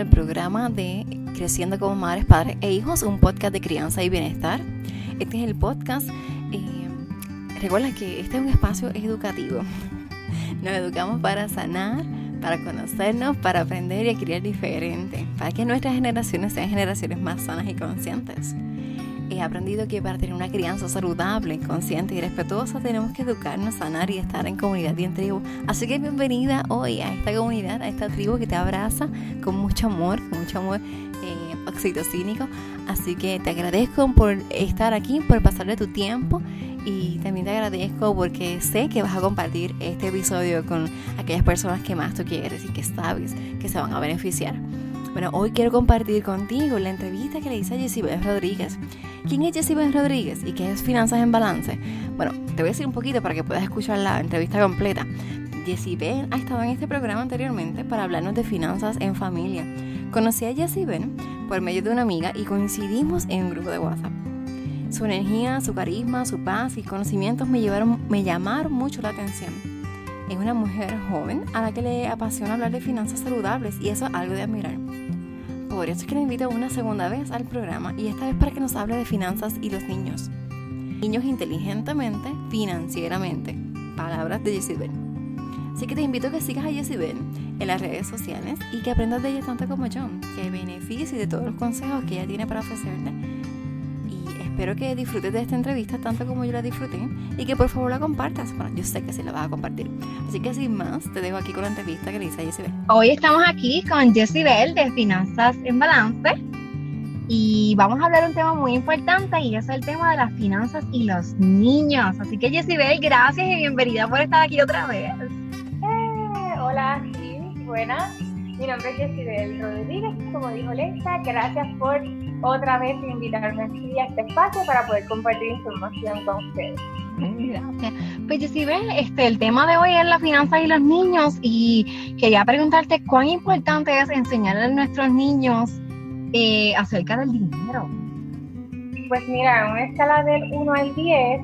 al programa de Creciendo como Madres, Padres e Hijos, un podcast de crianza y bienestar. Este es el podcast. Eh, recuerda que este es un espacio educativo. Nos educamos para sanar, para conocernos, para aprender y criar diferente, para que nuestras generaciones sean generaciones más sanas y conscientes. He aprendido que para tener una crianza saludable, consciente y respetuosa tenemos que educarnos, sanar y estar en comunidad y en tribu. Así que bienvenida hoy a esta comunidad, a esta tribu que te abraza con mucho amor, con mucho amor eh, oxitocínico. Así que te agradezco por estar aquí, por pasarle tu tiempo y también te agradezco porque sé que vas a compartir este episodio con aquellas personas que más tú quieres y que sabes que se van a beneficiar. Bueno, hoy quiero compartir contigo la entrevista que le hice a Jessibel Rodríguez. ¿Quién es Jessibel Rodríguez y qué es Finanzas en Balance? Bueno, te voy a decir un poquito para que puedas escuchar la entrevista completa. Jessibel ha estado en este programa anteriormente para hablarnos de finanzas en familia. Conocí a Jessibel por medio de una amiga y coincidimos en un grupo de WhatsApp. Su energía, su carisma, su paz y conocimientos me, llevaron, me llamaron mucho la atención. Es una mujer joven a la que le apasiona hablar de finanzas saludables y eso es algo de admirar. Por eso es que le invito una segunda vez al programa y esta vez para que nos hable de finanzas y los niños. Niños inteligentemente, financieramente. Palabras de Jessibel. Así que te invito a que sigas a Jessibel en las redes sociales y que aprendas de ella tanto como yo, que beneficies de todos los consejos que ella tiene para ofrecerte espero que disfrutes de esta entrevista tanto como yo la disfruté y que por favor la compartas. Bueno, yo sé que sí la vas a compartir. Así que sin más, te dejo aquí con la entrevista que le hice a Jessibel. Hoy estamos aquí con Jessibel de Finanzas en Balance y vamos a hablar de un tema muy importante y es el tema de las finanzas y los niños. Así que Jessibel, gracias y bienvenida por estar aquí otra vez. Eh, hola, sí, buenas. Mi nombre es Jessibel Rodríguez, como dijo Lexa, gracias por otra vez invitarme aquí a este espacio para poder compartir información con ustedes. Gracias. Pues Jessibel, este, el tema de hoy es la finanza y los niños y quería preguntarte cuán importante es enseñarle a nuestros niños eh, acerca del dinero. Pues mira, en una escala del 1 al 10,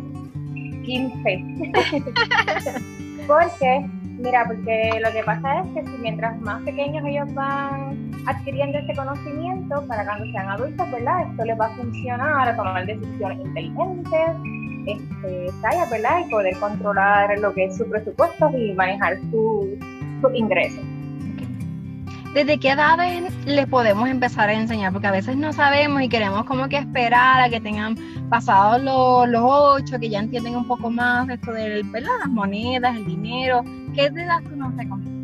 15. Porque Mira, porque lo que pasa es que si mientras más pequeños ellos van adquiriendo ese conocimiento, para cuando sean adultos, ¿verdad? Esto les va a funcionar a tomar decisiones inteligentes, este, ¿verdad? Y poder controlar lo que es su presupuesto y manejar sus su ingresos. ¿Desde qué edades les podemos empezar a enseñar? Porque a veces no sabemos y queremos como que esperar a que tengan pasados los, los ocho, que ya entienden un poco más esto de las monedas, el dinero. ¿Qué edad tú nos recomiendas?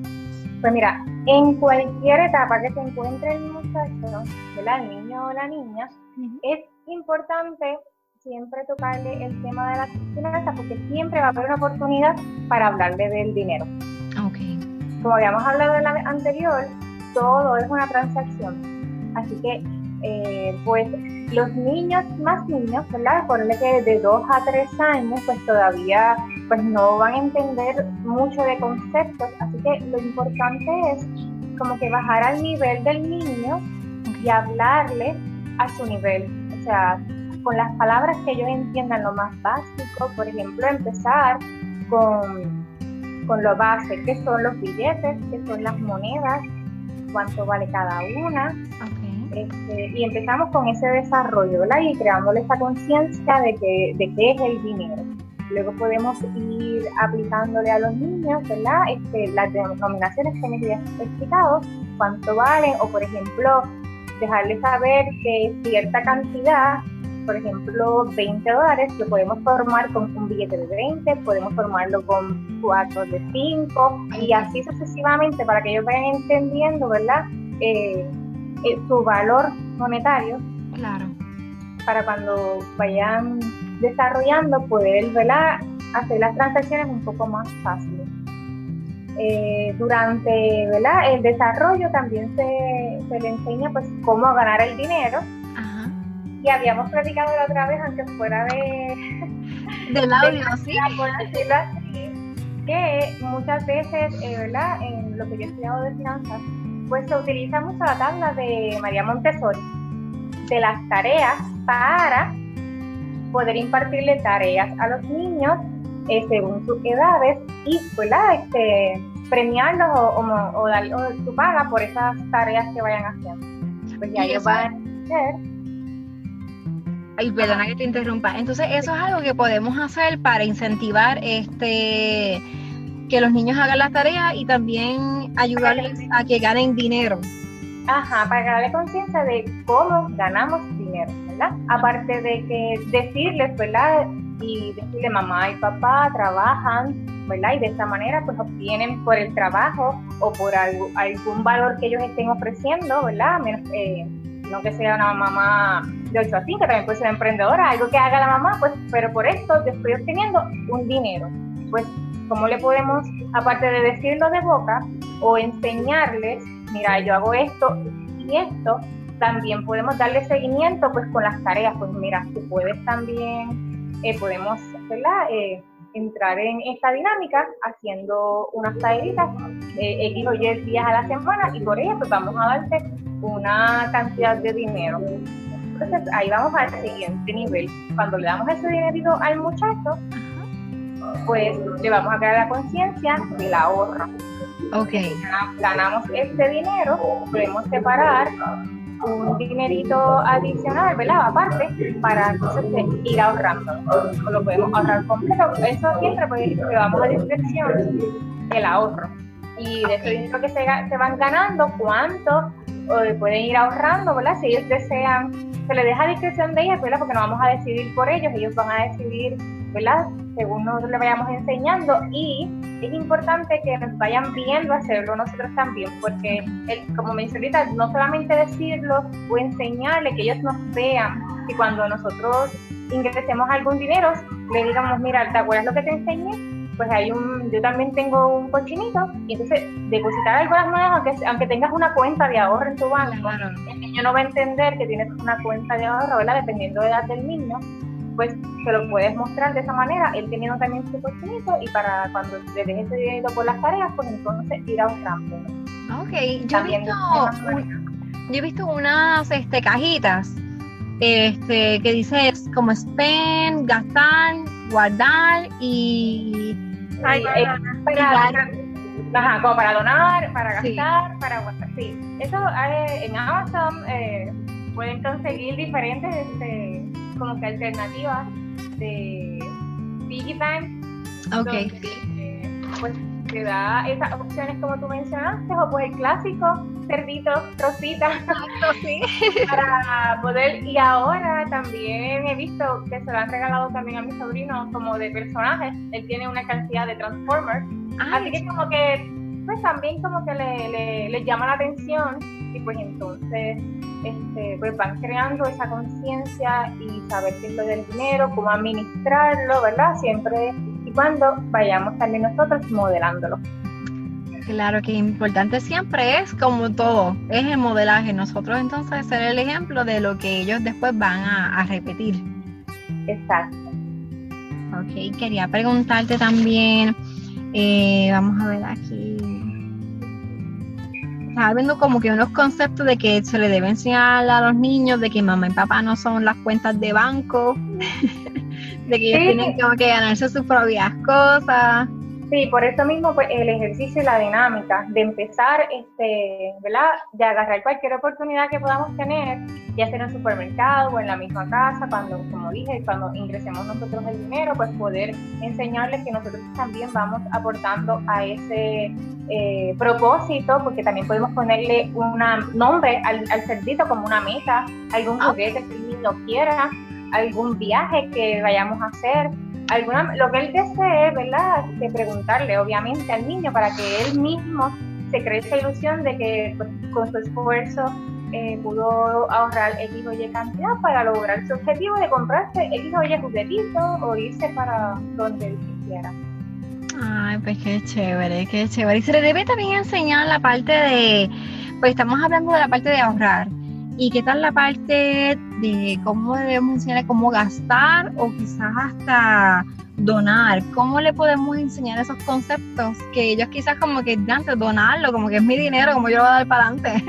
Pues mira, en cualquier etapa que se encuentre el muchacho, el niño o la niña, es importante siempre tocarle el tema de la finanzas porque siempre va a haber una oportunidad para hablarle del dinero. Okay. Como habíamos hablado en la anterior, todo es una transacción. Así que, eh, pues, los niños más niños, ¿verdad? Ponle que de 2 a 3 años, pues todavía pues no van a entender mucho de conceptos. Así que lo importante es como que bajar al nivel del niño y hablarle a su nivel. O sea, con las palabras que ellos entiendan lo más básico, por ejemplo, empezar con, con lo base, que son los billetes, que son las monedas, cuánto vale cada una. Este, y empezamos con ese desarrollo, ¿verdad? Y creándole esa conciencia de, que, de qué es el dinero. Luego podemos ir aplicándole a los niños, ¿verdad? Este, las denominaciones que les he explicado, cuánto valen, o por ejemplo, dejarles saber que cierta cantidad, por ejemplo, 20 dólares, lo podemos formar con un billete de 20, podemos formarlo con cuatro de 5 y así sucesivamente para que ellos vayan entendiendo, ¿verdad? Eh, eh, su valor monetario. Claro. Para cuando vayan desarrollando, poder, ¿verdad? Hacer las transacciones un poco más fáciles. Eh, durante ¿verdad? el desarrollo también se, se, le enseña pues cómo ganar el dinero y habíamos platicado la otra vez aunque fuera de del audio ¿sí? por decirlo así que muchas veces eh, ¿verdad? en lo que yo he estudiado de finanzas pues se utiliza mucho la tabla de María Montessori de las tareas para poder impartirle tareas a los niños eh, según sus edades y ¿verdad? Este, premiarlos o, o, darles su paga por esas tareas que vayan haciendo. Pues ya ellos van a hacer. Ay, perdona que te interrumpa. Entonces, eso es algo que podemos hacer para incentivar este que los niños hagan las tareas y también ayudarles a que ganen dinero. Ajá, para darle conciencia de cómo ganamos Aparte de que decirles, ¿verdad? Y decirle mamá y papá trabajan, ¿verdad? Y de esta manera pues obtienen por el trabajo o por algún valor que ellos estén ofreciendo, ¿verdad? Eh, no que sea una mamá de 8 a 5, también puede ser emprendedora, algo que haga la mamá, pues, pero por esto yo estoy obteniendo un dinero. Pues, ¿cómo le podemos, aparte de decirlo de boca o enseñarles mira, yo hago esto y esto, también podemos darle seguimiento pues con las tareas, pues mira, tú puedes también, eh, podemos eh, entrar en esta dinámica haciendo unas tareitas eh, X o Y días a la semana y por ello pues vamos a darte una cantidad de dinero. Entonces ahí vamos al siguiente nivel. Cuando le damos ese dinerito al muchacho, pues le vamos a crear la conciencia del ahorro. Ok. Ganamos este dinero, podemos separar un dinerito adicional, ¿verdad? Aparte, para entonces ir ahorrando. Lo podemos ahorrar completo. Eso siempre pues, llevamos a discreción el ahorro. Y de ese dinero que se, se van ganando, cuánto pueden ir ahorrando, ¿verdad? Si ellos desean, se les deja a discreción de ellos, ¿verdad? Porque no vamos a decidir por ellos, ellos van a decidir, ¿verdad? Según nosotros les vayamos enseñando y es importante que nos vayan viendo hacerlo nosotros también, porque como mencioné ahorita, no solamente decirlo o enseñarle, que ellos nos vean, y cuando nosotros ingresemos algún dinero, le digamos, mira, ¿te acuerdas lo que te enseñé? Pues hay un, yo también tengo un cochinito, y entonces depositar algunas monedas, aunque, aunque tengas una cuenta de ahorro en tu banco, el niño no va a entender que tienes una cuenta de ahorro, ¿verdad? Dependiendo de la edad del niño, pues se lo puedes mostrar de esa manera, él teniendo también su cochinito y para cuando le dejes ese dinero por las tareas, pues entonces ir ahorrando. Ok, yo he, visto yo he visto unas este, cajitas este, que dice como spend, gastar, guardar y... Eh, para, como para donar, para gastar, para guardar. Sí, eso eh, en Amazon eh, pueden conseguir diferentes... Este, como que alternativas de Piggy Bank. Ok. Eh, pues te da esas opciones como tú mencionaste, o pues el clásico, cerdito, trocita, sí. para poder, y ahora también he visto que se lo han regalado también a mi sobrino como de personajes, él tiene una cantidad de Transformers, así que como que, pues también como que le, le, le llama la atención, y pues entonces este, pues van creando esa conciencia y saber qué es lo del dinero, cómo administrarlo, ¿verdad? Siempre y cuando vayamos también nosotros modelándolo. Claro que importante siempre es como todo, es el modelaje. Nosotros entonces ser el ejemplo de lo que ellos después van a, repetir. Exacto. Ok, quería preguntarte también, eh, vamos a ver aquí estaba viendo como que unos conceptos de que se le debe enseñar a los niños de que mamá y papá no son las cuentas de banco, de que ellos tienen como que ganarse sus propias cosas. Sí, por eso mismo pues, el ejercicio y la dinámica de empezar, este, ¿verdad? De agarrar cualquier oportunidad que podamos tener, ya sea en el supermercado o en la misma casa, cuando, como dije, cuando ingresemos nosotros el dinero, pues poder enseñarles que nosotros también vamos aportando a ese eh, propósito, porque también podemos ponerle un nombre al, al, cerdito como una meta, algún ah. juguete que el niño quiera, algún viaje que vayamos a hacer alguna, lo que él desee, ¿verdad? Que preguntarle, obviamente, al niño para que él mismo se cree esa ilusión de que pues, con su esfuerzo eh, pudo ahorrar X o Y cantidad para lograr su objetivo de comprarse X o juguetito o irse para donde él quisiera. Ay, pues qué chévere, qué chévere. Y se le debe también enseñar la parte de, pues estamos hablando de la parte de ahorrar. ¿Y qué tal la parte de cómo debemos enseñar cómo gastar o quizás hasta donar, ¿cómo le podemos enseñar esos conceptos que ellos quizás como que antes donarlo, como que es mi dinero, como yo lo voy a dar para adelante?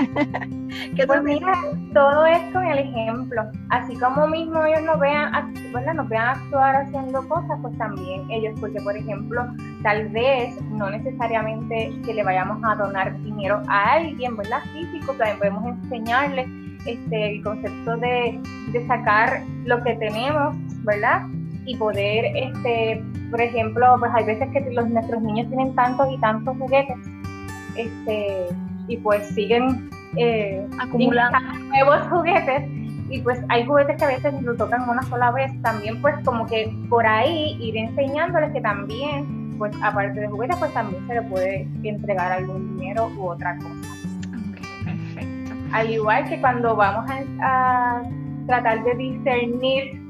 pues mira, todo es con el ejemplo. Así como mismo ellos nos vean, bueno, nos vean actuar haciendo cosas, pues también ellos, porque por ejemplo, tal vez no necesariamente que le vayamos a donar dinero a alguien, ¿verdad? Físico, también podemos enseñarles este, el concepto de, de sacar lo que tenemos, ¿verdad? y poder, este, por ejemplo, pues hay veces que los, nuestros niños tienen tantos y tantos juguetes, este, y pues siguen eh, acumulando nuevos juguetes y pues hay juguetes que a veces lo tocan una sola vez, también pues como que por ahí ir enseñándoles que también, pues aparte de juguetes, pues también se le puede entregar algún dinero u otra cosa. Al igual que cuando vamos a tratar de discernir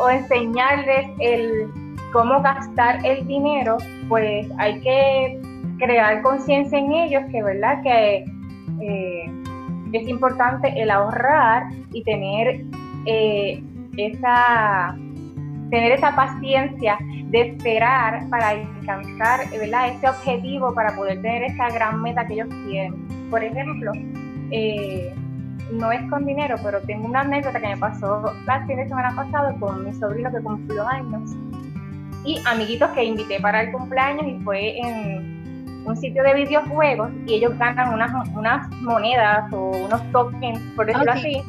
o, enseñarles el cómo gastar el dinero, pues hay que crear conciencia en ellos que, ¿verdad? Que eh, es importante el ahorrar y tener eh, esa tener esa paciencia de esperar para alcanzar ¿verdad? ese objetivo, para poder tener esa gran meta que ellos quieren. Por ejemplo, eh, no es con dinero, pero tengo una anécdota que me pasó la fin de semana pasado con mi sobrino que cumplió años y amiguitos que invité para el cumpleaños y fue en un sitio de videojuegos y ellos ganan unas, unas monedas o unos tokens, por decirlo así,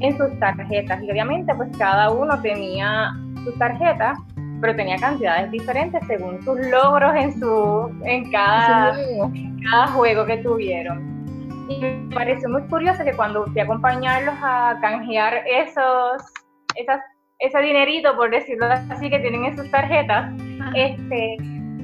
en sus tarjetas. Y obviamente pues cada uno tenía sus tarjetas, pero tenía cantidades diferentes según sus logros en, su, en, cada, en cada juego que tuvieron. Y me pareció muy curioso que cuando fui a acompañarlos a canjear esos, esas, ese dinerito, por decirlo así, que tienen en sus tarjetas, este,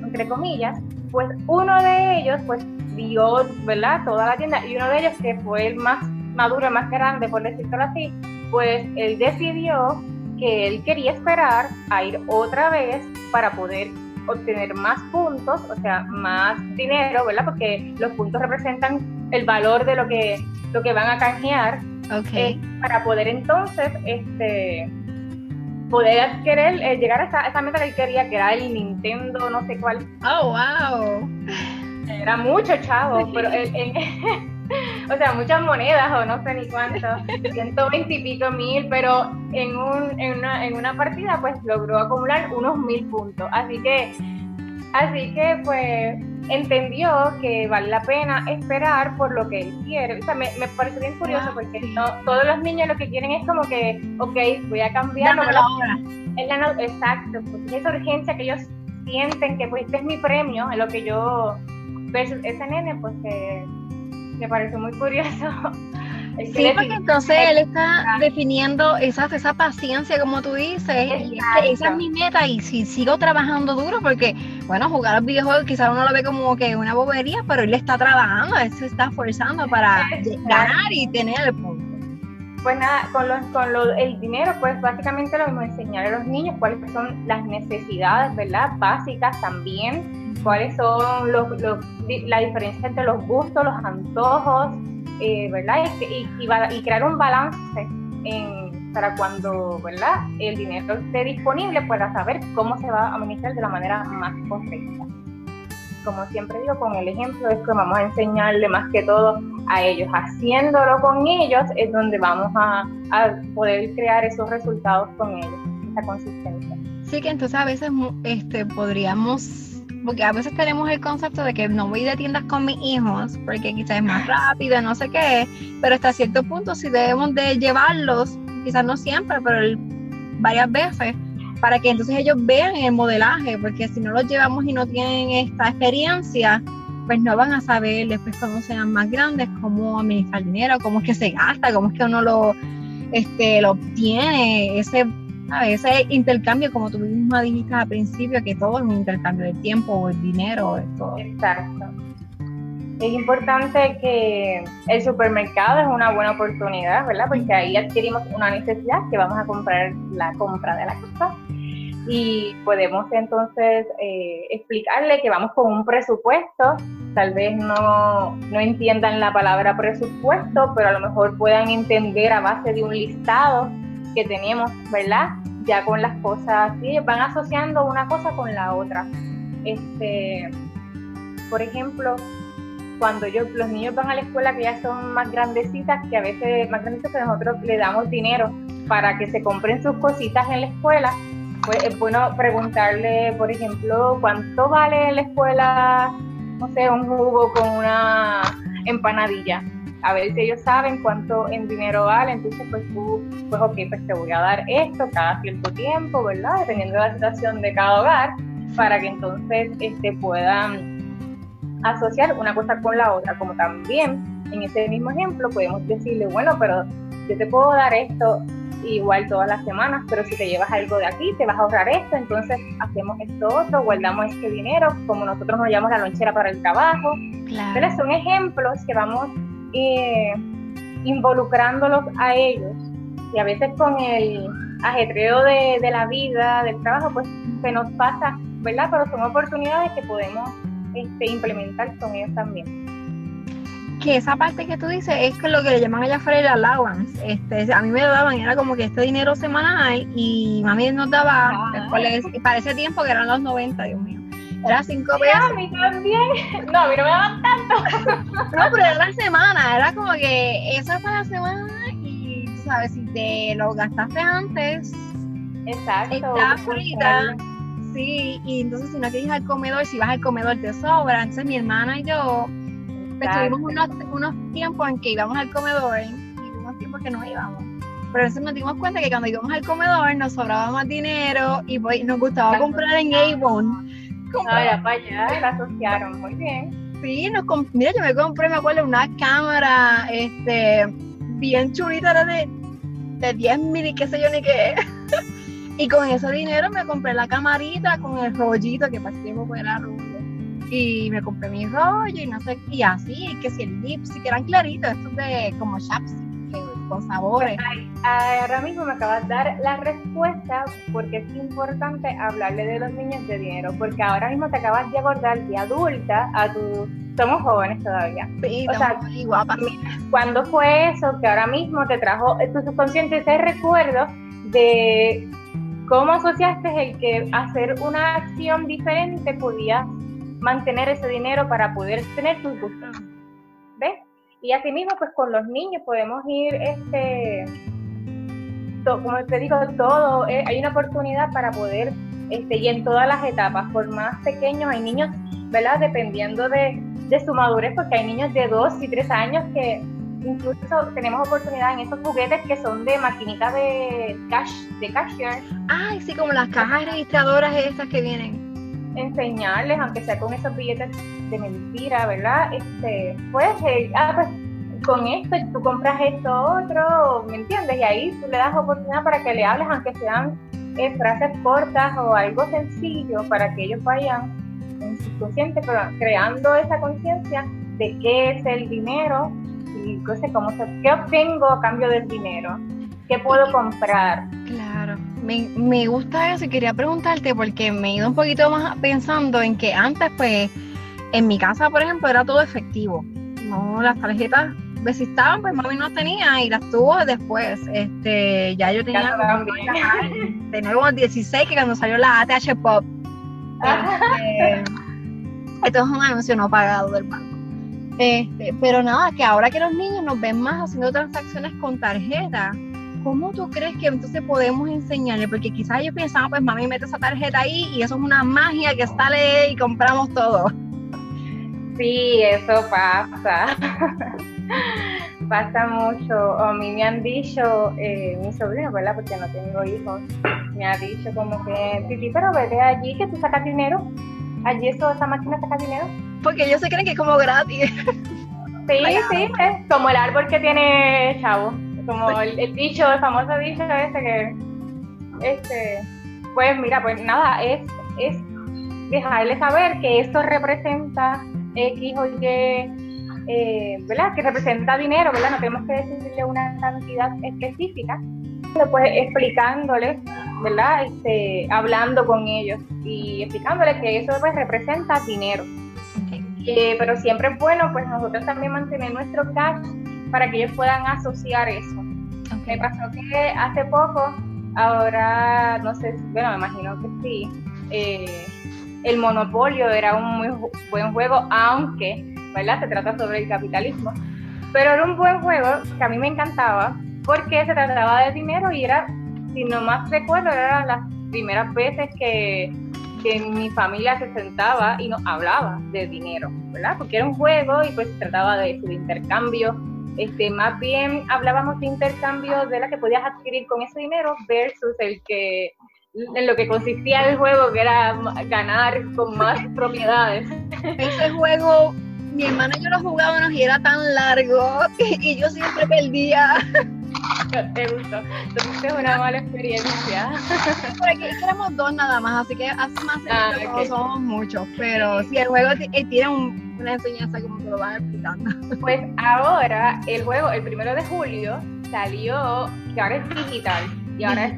entre comillas, pues uno de ellos pues vio, ¿verdad? Toda la tienda y uno de ellos que fue el más maduro, el más grande, por decirlo así, pues él decidió que él quería esperar a ir otra vez para poder obtener más puntos, o sea, más dinero, ¿verdad? Porque los puntos representan el valor de lo que, lo que van a canjear. Eh, para poder entonces este poder adquirir, eh, llegar a esa, esa, meta que él quería, que era el Nintendo, no sé cuál. Oh, wow. Era mucho, chavo, pero o sea, muchas monedas o no sé ni cuánto, 120 y pico mil, pero en, un, en, una, en una partida pues logró acumular unos mil puntos. Así que, así que pues entendió que vale la pena esperar por lo que él quiere. O sea, me, me parece bien curioso porque no, todos los niños lo que quieren es como que, ok, voy a cambiar. Es la, exacto, porque esa urgencia que ellos sienten que pues este es mi premio, en lo que yo versus ese nene, pues que me pareció muy curioso. Sí, porque entonces él está definiendo esa, esa paciencia, como tú dices, esa es mi meta, y si sigo trabajando duro, porque, bueno, jugar a los videojuegos quizás uno lo ve como que una bobería, pero él está trabajando, él se está esforzando para ganar y tener el punto. Pues nada, con, los, con lo, el dinero, pues básicamente lo a enseñar a los niños cuáles son las necesidades, ¿verdad? Básicas también, cuáles son los, la diferencia entre los gustos, los antojos, eh, ¿verdad? Y, y, crear un balance para cuando, ¿verdad? El dinero esté disponible para saber cómo se va a administrar de la manera más correcta. Como siempre digo, con el ejemplo es que vamos a enseñarle más que todo a ellos. Haciéndolo con ellos es donde vamos a, poder crear esos resultados con ellos, esa consistencia. Sí, que entonces a veces este, podríamos porque a veces tenemos el concepto de que no voy de tiendas con mis hijos porque quizás es más rápido, no sé qué, pero hasta cierto punto sí debemos de llevarlos, quizás no siempre, pero varias veces, para que entonces ellos vean el modelaje, porque si no los llevamos y no tienen esta experiencia, pues no van a saber después cuando sean más grandes cómo administrar dinero, cómo es que se gasta, cómo es que uno lo, este, lo obtiene, ese a ese intercambio, como tú misma dijiste al principio, que todo es un intercambio de tiempo o el dinero. Exacto. Es importante que el supermercado es una buena oportunidad, ¿verdad? Porque ahí adquirimos una necesidad que vamos a comprar la compra de la casa y podemos entonces eh, explicarle que vamos con un presupuesto. Tal vez no, no entiendan la palabra presupuesto, pero a lo mejor puedan entender a base de un listado que tenemos, ¿verdad? ya con las cosas, ¿sí? van asociando una cosa con la otra. Este, por ejemplo, cuando yo, los niños van a la escuela que ya son más grandecitas, que a veces más grandecitas que nosotros le damos dinero para que se compren sus cositas en la escuela, pues es bueno preguntarle, por ejemplo, cuánto vale en la escuela, no sé, un jugo con una empanadilla. A ver si ellos saben cuánto en dinero vale, entonces pues tú, pues ok, pues te voy a dar esto cada cierto tiempo, ¿verdad? Dependiendo de la situación de cada hogar, para que entonces este, puedan asociar una cosa con la otra, como también en ese mismo ejemplo podemos decirle, bueno, pero yo te puedo dar esto igual todas las semanas, pero si te llevas algo de aquí, te vas a ahorrar esto, entonces hacemos esto otro, guardamos este dinero, como nosotros nos llamamos la lonchera para el trabajo. Claro. son ejemplos que vamos eh, involucrándolos a ellos y a veces con el ajetreo de, de la vida, del trabajo, pues se nos pasa, ¿verdad? Pero son oportunidades que podemos este, implementar con ellos también. Que esa parte que tú dices es lo que le llaman allá afuera el allowance. Este, a mí me lo daban, era como que este dinero semanal y mami nos daba, ah. para ese tiempo que eran los 90, Dios mío. Era cinco pesos. a mí también. No, a mí no me daban tanto. no, pero era la semana, era como que esa para la semana y, ¿sabes? Si te lo gastaste antes, Exacto. Está frita Sí, y entonces si no quieres ir al comedor, si vas al comedor te sobra. Entonces mi hermana y yo pues, tuvimos unos, unos tiempos en que íbamos al comedor y unos tiempos que no íbamos. Pero entonces nos dimos cuenta que cuando íbamos al comedor nos sobraba más dinero y pues, nos gustaba comprar en Avon. Ahora para allá, la asociaron, muy bien. Sí, nos mira, yo me compré, me acuerdo, una cámara este, bien chulita, era de, de 10 mil qué sé yo ni qué. Y con ese dinero me compré la camarita con el rollito que para tiempo era rubio. Y me compré mi rollo y no sé, y así, que si el lipstick eran claritos, estos de como chapstick, con sabores. ahora mismo me acabas de dar la respuesta porque es importante hablarle de los niños de dinero, porque ahora mismo te acabas de acordar de adulta a tu somos jóvenes todavía. Sí, o sea, guapa. ¿Cuándo fue eso que ahora mismo te trajo tu subconsciente ese recuerdo de ¿Cómo asociaste el que hacer una acción diferente podías mantener ese dinero para poder tener tus gustos? ¿Ves? Y asimismo, pues con los niños podemos ir, este, como te digo, todo, eh, hay una oportunidad para poder, este, y en todas las etapas, por más pequeños, hay niños, ¿verdad? Dependiendo de, de su madurez, porque hay niños de dos y tres años que incluso tenemos oportunidad en esos juguetes que son de maquinitas de cash, de cashier. Ay, sí, como las cajas registradoras esas que vienen. Enseñarles, aunque sea con esos billetes de mentira, ¿verdad? Este, pues, eh, ah, pues con esto tú compras esto otro, ¿me entiendes? Y ahí tú le das oportunidad para que le hables, aunque sean eh, frases cortas o algo sencillo, para que ellos vayan en su consciente, pero creando esa conciencia de qué es el dinero, y cómo ¿qué obtengo a cambio del dinero? ¿Qué puedo comprar? Claro, me, me gusta eso y quería preguntarte porque me he ido un poquito más pensando en que antes, pues, en mi casa, por ejemplo, era todo efectivo. No, las tarjetas pues estaban, pues mami no tenía y las tuvo después. Este, ya yo tenía de nuevo 16 que cuando salió la ATH Pop. Este, esto es un anuncio no pagado del banco. Este, pero nada, que ahora que los niños nos ven más haciendo transacciones con tarjeta, ¿cómo tú crees que entonces podemos enseñarle? Porque quizás ellos pensaban, pues mami mete esa tarjeta ahí y eso es una magia que sale y compramos todo. Sí, eso pasa. pasa mucho. a mí me han dicho, eh, mi sobrino, ¿verdad? Porque no tengo hijos, me ha dicho como que, sí, pero vete allí que tú sacas dinero. Allí eso, esa máquina saca dinero porque ellos se creen que es como gratis. Sí, sí, es como el árbol que tiene Chavo, como el, dicho, el famoso dicho ese que, este, pues mira, pues nada, es, es dejarle saber que esto representa X o Y, eh, ¿verdad? Que representa dinero, ¿verdad? No tenemos que decirle una cantidad específica, pues explicándole, ¿verdad? Este, hablando con ellos y explicándole que eso pues representa dinero. Eh, pero siempre es bueno pues nosotros también mantener nuestro cash para que ellos puedan asociar eso. Me pasó que hace poco ahora, no sé, bueno, me imagino que sí, eh, el monopolio era un muy buen juego, aunque, ¿verdad? Se trata sobre el capitalismo, pero era un buen juego que a mí me encantaba porque se trataba de dinero y era, si no más recuerdo, eran las primeras veces que, que mi familia se sentaba y nos hablaba de dinero, ¿verdad? Porque era un juego y pues se trataba de su intercambio. Este, más bien hablábamos de intercambio de la que podías adquirir con ese dinero versus el que en lo que consistía el juego, que era ganar con más propiedades. Ese juego, mi hermana y yo lo jugábamos y era tan largo y, yo siempre perdía. Te gustó. Entonces es una mala experiencia. Por aquí éramos dos nada más, así que hace más ah, okay. somos muchos. Pero si el juego eh, tiene una enseñanza como te lo vas explicando. Pues ahora el juego, el primero de julio, salió, que ahora es digital y ahora es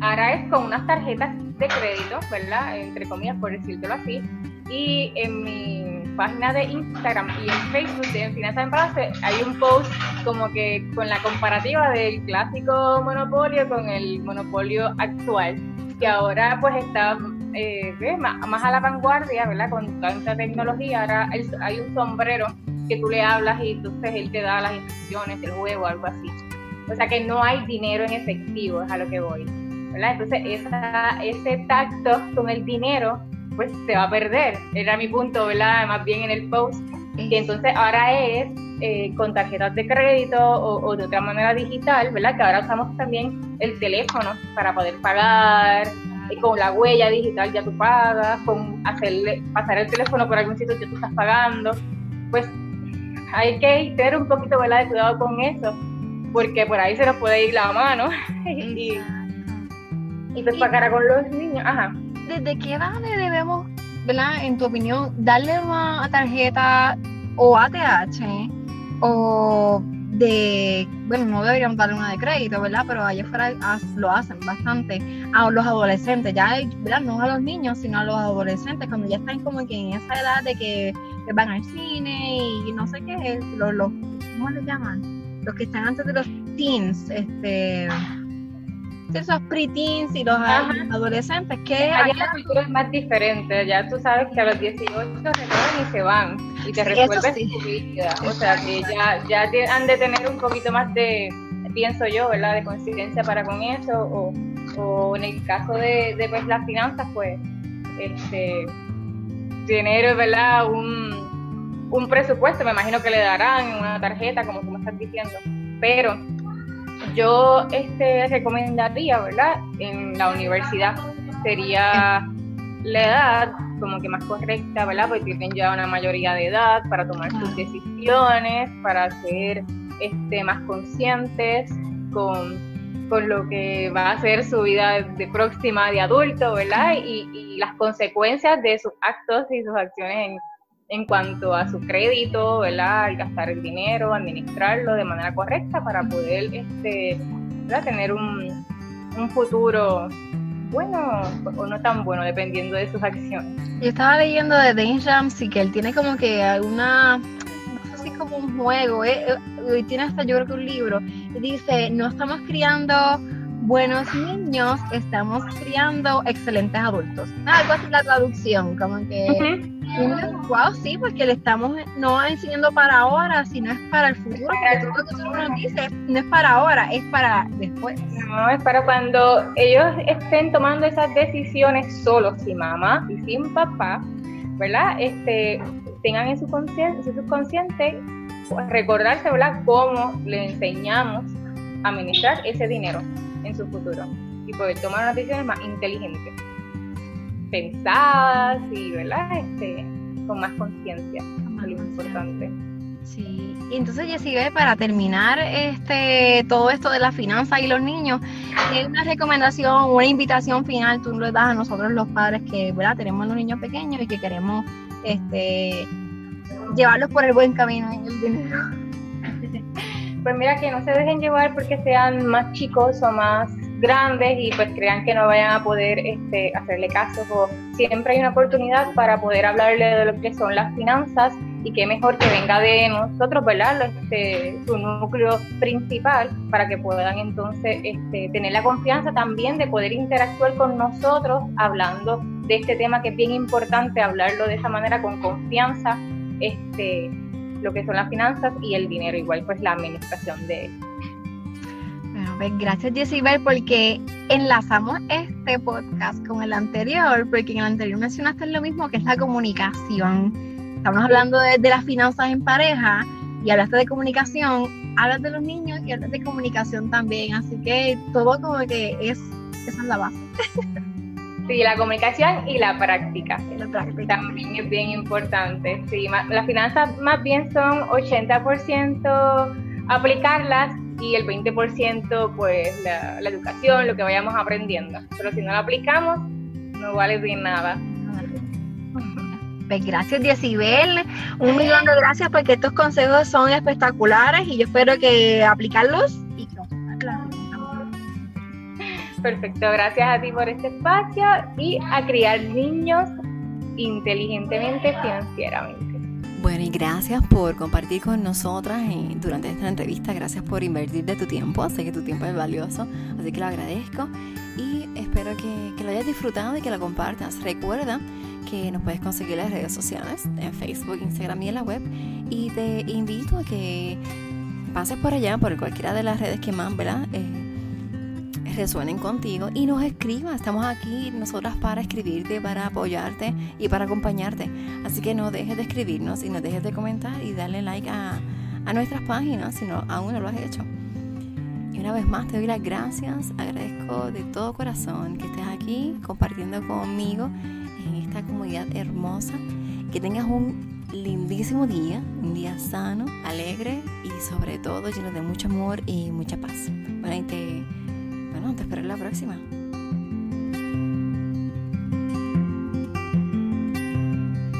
Ahora es con unas tarjetas de crédito, ¿verdad? Entre comillas, por decírtelo así. Y en mi página de Instagram y en Facebook de Finanzas en Base hay un post como que con la comparativa del clásico monopolio con el monopolio actual, que ahora pues está eh, más, a la vanguardia, ¿verdad? Con tanta tecnología, ahora hay un sombrero que tú le hablas y entonces él te da las instrucciones, el juego, algo así. O sea que no hay dinero en efectivo, es a lo que voy. Entonces esa, ese tacto con el dinero pues se va a perder. Era mi punto, ¿verdad? Más bien en el post. Y entonces ahora es eh, con tarjetas de crédito o, de otra manera digital, ¿verdad? Que ahora usamos también el teléfono para poder pagar, y con la huella digital ya tú pagas, con hacerle, pasar el teléfono por algún sitio que tú estás pagando. Pues hay que tener un poquito ¿verdad? de cuidado con eso, porque por ahí se nos puede ir la mano. y, y pues para con los niños, ajá. ¿Desde qué edad debemos, ¿verdad? En tu opinión, darle una tarjeta o ATH o de, bueno, no deberíamos darle una de crédito, ¿verdad? Pero allá afuera lo hacen bastante a los adolescentes, ya, ¿verdad? No a los niños, sino a los adolescentes, cuando ya están como que en esa edad de que, van al cine y no sé qué, los, los, ¿cómo les llaman? Los que están antes de los teens, este esos preteens y los adolescentes que allá la cultura es más diferente ya tú sabes que a los 18 se y se van y te resuelven su vida. O sea que ya, ya han de tener un poquito más de pienso yo verdad de conciencia para con eso o, o en el caso de, de pues las finanzas pues este tener verdad un, un presupuesto me imagino que le darán una tarjeta como tú me estás diciendo pero yo este, recomendaría, ¿verdad? En la universidad sería la edad como que más correcta, ¿verdad? Porque tienen ya una mayoría de edad para tomar sus decisiones, para ser este, más conscientes con, lo que va a ser su vida de próxima de adulto, ¿verdad? Y, y las consecuencias de sus actos y sus acciones en, en cuanto a su crédito, ¿verdad? Al gastar el dinero, administrarlo de manera correcta para poder este, tener un, un futuro bueno o no tan bueno, dependiendo de sus acciones. Yo estaba leyendo de Dane Ramsey que él tiene como que alguna, no sé si como un juego, ¿eh? eh tiene hasta yo creo que un libro, y dice, no estamos criando buenos niños, estamos criando excelentes adultos. Algo así la traducción, como que... Wow, sí, porque le estamos no enseñando para ahora, sino es para el futuro. todo lo que nos dice no es para ahora, es para después. No, es para cuando ellos estén tomando esas decisiones solos, sin mamá y sin papá, ¿verdad? Este, tengan en su, consciente, en su subconsciente recordarse, ¿verdad?, cómo le enseñamos a administrar ese dinero en su futuro y poder tomar unas decisiones más inteligentes pensadas y, ¿verdad? Este, con más conciencia, es lo importante. Sí, y entonces Jessica, para terminar este todo esto de la finanza y los niños, ¿qué una recomendación, una invitación final tú le das a nosotros los padres que ¿verdad? tenemos los niños pequeños y que queremos este llevarlos por el buen camino en el dinero? Pues mira, que no se dejen llevar porque sean más chicos o más grandes y pues crean que no vayan a poder este, hacerle caso o siempre hay una oportunidad para poder hablarle de lo que son las finanzas y qué mejor que venga de nosotros, ¿verdad? Este, su núcleo principal para que puedan entonces este, tener la confianza también de poder interactuar con nosotros hablando de este tema que es bien importante, hablarlo de esa manera con confianza, este, lo que son las finanzas y el dinero, igual pues la administración de él. Bueno, pues gracias Jessibel porque enlazamos este podcast con el anterior, porque en el anterior mencionaste lo mismo que es la comunicación estamos hablando de, las finanzas en pareja y hablaste de comunicación, hablas de los niños y hablas de comunicación también, así que todo como que es, esa es la base. Sí, la comunicación y la práctica. La práctica. También es bien importante. Sí, las finanzas más bien son 80% aplicarlas y el 20% pues la, la, educación, lo que vayamos aprendiendo. Pero si no lo aplicamos, no vale bien nada. Pues gracias, Diecibel. Un millón de gracias porque estos consejos son espectaculares y yo espero que aplicarlos y Perfecto, gracias a ti por este espacio y a criar niños inteligentemente financieramente. Bueno, y gracias por compartir con nosotras durante esta entrevista. Gracias por invertir de tu tiempo. Sé que tu tiempo es valioso, así que lo agradezco. Y espero que, lo hayas disfrutado y que lo compartas. Recuerda que nos puedes conseguir las redes sociales, en Facebook, Instagram y en la web. Y te invito a que pases por allá, por cualquiera de las redes que más, ¿verdad? Eh, resuenen contigo y nos escribas. Estamos aquí nosotras para escribirte, para apoyarte y para acompañarte. Así que no dejes de escribirnos y no dejes de comentar y darle like a, a nuestras páginas si no, aún no lo has hecho. Y una vez más te doy las gracias, agradezco de todo corazón que estés aquí compartiendo conmigo en esta comunidad hermosa. Que tengas un lindísimo día, un día sano, alegre y sobre todo lleno de mucho amor y mucha paz. Bueno, y te, bueno, te espero en la próxima.